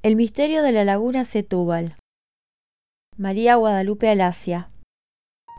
El misterio de la laguna Setúbal. María Guadalupe Alasia.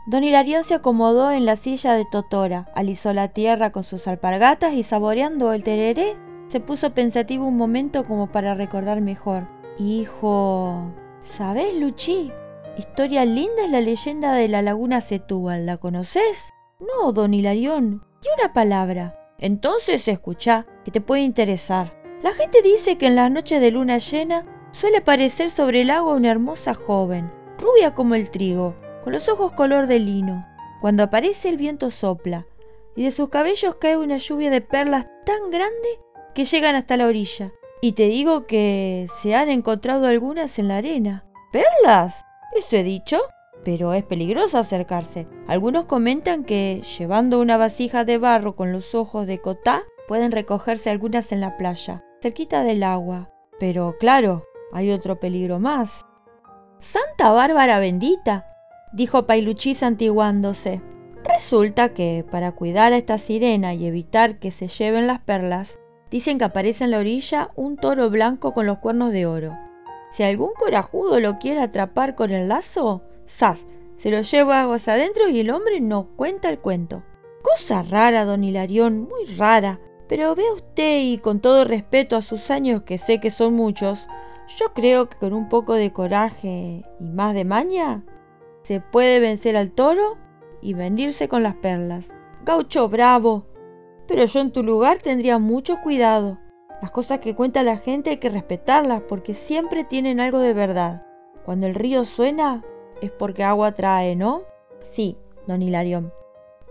Don Hilarión se acomodó en la silla de Totora, alisó la tierra con sus alpargatas y saboreando el tereré, se puso pensativo un momento como para recordar mejor. Hijo, ¿sabés, Luchi? Historia linda es la leyenda de la laguna Setúbal, ¿la conoces? No, don Hilarión, y una palabra. Entonces escucha, que te puede interesar. La gente dice que en las noches de luna llena suele aparecer sobre el agua una hermosa joven, rubia como el trigo, con los ojos color de lino. Cuando aparece el viento sopla, y de sus cabellos cae una lluvia de perlas tan grande que llegan hasta la orilla. Y te digo que se han encontrado algunas en la arena. ¿Perlas? ¿Eso he dicho? Pero es peligroso acercarse. Algunos comentan que, llevando una vasija de barro con los ojos de cotá, pueden recogerse algunas en la playa cerquita del agua. Pero claro, hay otro peligro más. Santa Bárbara bendita, dijo Pailuchí santiguándose. Resulta que, para cuidar a esta sirena y evitar que se lleven las perlas, dicen que aparece en la orilla un toro blanco con los cuernos de oro. Si algún corajudo lo quiere atrapar con el lazo, ¡zas! Se lo lleva aguas adentro y el hombre no cuenta el cuento. Cosa rara, don Hilarión, muy rara. Pero ve usted y con todo respeto a sus años, que sé que son muchos, yo creo que con un poco de coraje y más de maña se puede vencer al toro y venirse con las perlas. Gaucho bravo. Pero yo en tu lugar tendría mucho cuidado. Las cosas que cuenta la gente hay que respetarlas porque siempre tienen algo de verdad. Cuando el río suena es porque agua trae, ¿no? Sí, don Hilarión.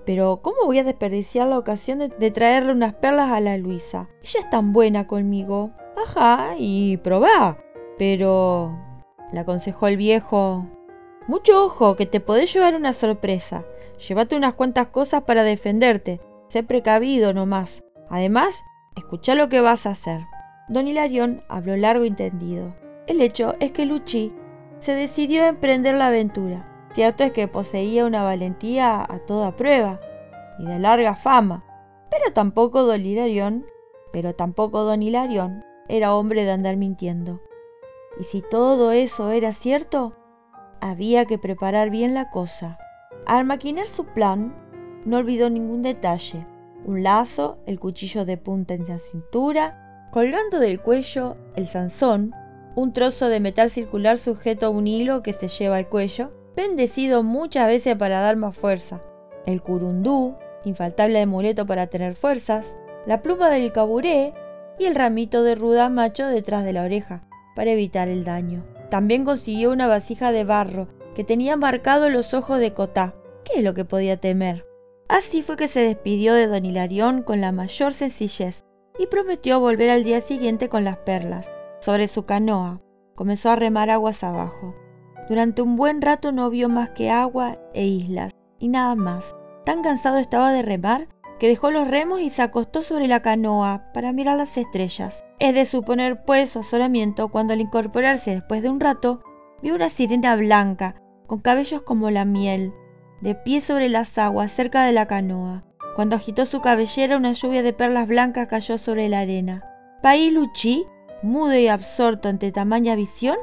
Pero ¿cómo voy a desperdiciar la ocasión de, traerle unas perlas a la Luisa? Ella es tan buena conmigo. Ajá, y probá. Pero... le aconsejó el viejo. Mucho ojo, que te podés llevar una sorpresa. Llévate unas cuantas cosas para defenderte. Sé precavido nomás. Además, escucha lo que vas a hacer. Don Hilarión habló largo y tendido. El hecho es que Luchi se decidió a emprender la aventura. Cierto es que poseía una valentía a toda prueba y de larga fama, pero tampoco don Hilarión, pero tampoco don Hilarión era hombre de andar mintiendo. Y si todo eso era cierto, había que preparar bien la cosa. Al maquinar su plan, no olvidó ningún detalle. Un lazo, el cuchillo de punta en la cintura, colgando del cuello el zanzón, un trozo de metal circular sujeto a un hilo que se lleva al cuello, bendecido muchas veces para dar más fuerza. El curundú, infaltable amuleto para tener fuerzas, la pluma del caburé y el ramito de ruda macho detrás de la oreja, para evitar el daño. También consiguió una vasija de barro que tenía marcado los ojos de Cotá. ¿Qué es lo que podía temer? Así fue que se despidió de don Hilarión con la mayor sencillez y prometió volver al día siguiente con las perlas. Sobre su canoa comenzó a remar aguas abajo. Durante un buen rato no vio más que agua e islas, y nada más. Tan cansado estaba de remar que dejó los remos y se acostó sobre la canoa para mirar las estrellas. Es de suponer, pues, asolamiento cuando al incorporarse después de un rato, vio una sirena blanca, con cabellos como la miel, de pie sobre las aguas cerca de la canoa. Cuando agitó su cabellera, una lluvia de perlas blancas cayó sobre la arena. Luchi, mudo y absorto ante tamaña visión,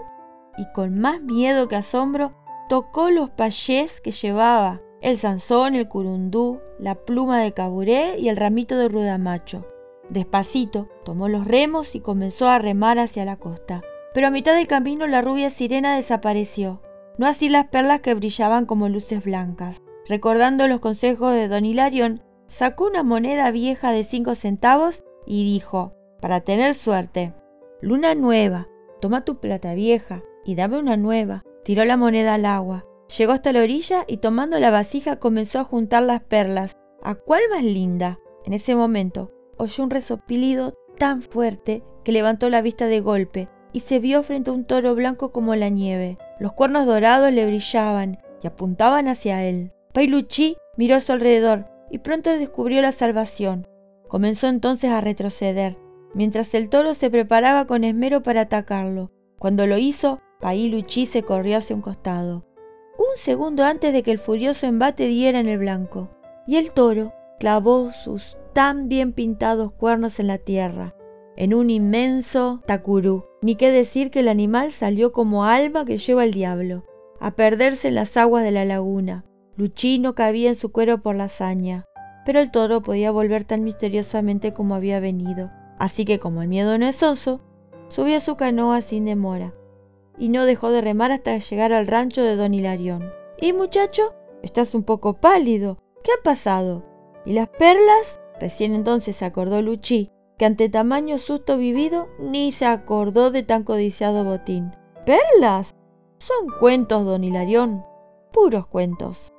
y con más miedo que asombro tocó los payés que llevaba, el zanzón, el curundú, la pluma de caburé y el ramito de rudamacho. Despacito tomó los remos y comenzó a remar hacia la costa. Pero a mitad del camino la rubia sirena desapareció, no así las perlas que brillaban como luces blancas. Recordando los consejos de don Hilarión, sacó una moneda vieja de cinco centavos y dijo, para tener suerte, Luna nueva, toma tu plata vieja, y dame una nueva. Tiró la moneda al agua. Llegó hasta la orilla y tomando la vasija comenzó a juntar las perlas. ¿A cuál más linda? En ese momento oyó un resopilido tan fuerte que levantó la vista de golpe y se vio frente a un toro blanco como la nieve. Los cuernos dorados le brillaban y apuntaban hacia él. Pailuchi miró a su alrededor y pronto descubrió la salvación. Comenzó entonces a retroceder, mientras el toro se preparaba con esmero para atacarlo. Cuando lo hizo, Luchi se corrió hacia un costado, un segundo antes de que el furioso embate diera en el blanco, y el toro clavó sus tan bien pintados cuernos en la tierra. en un inmenso tacurú. Ni qué decir que el animal salió como alma que lleva el diablo, a perderse en las aguas de la laguna. Luchino cabía en su cuero por la hazaña, pero el toro podía volver tan misteriosamente como había venido. Así que como el miedo no es oso, subió a su canoa sin demora, y no dejó de remar hasta llegar al rancho de don Hilarión. ¿Y muchacho? Estás un poco pálido. ¿Qué ha pasado? ¿Y las perlas? Recién entonces se acordó Luchí, que ante tamaño susto vivido ni se acordó de tan codiciado botín. ¿Perlas? Son cuentos, don Hilarión, puros cuentos.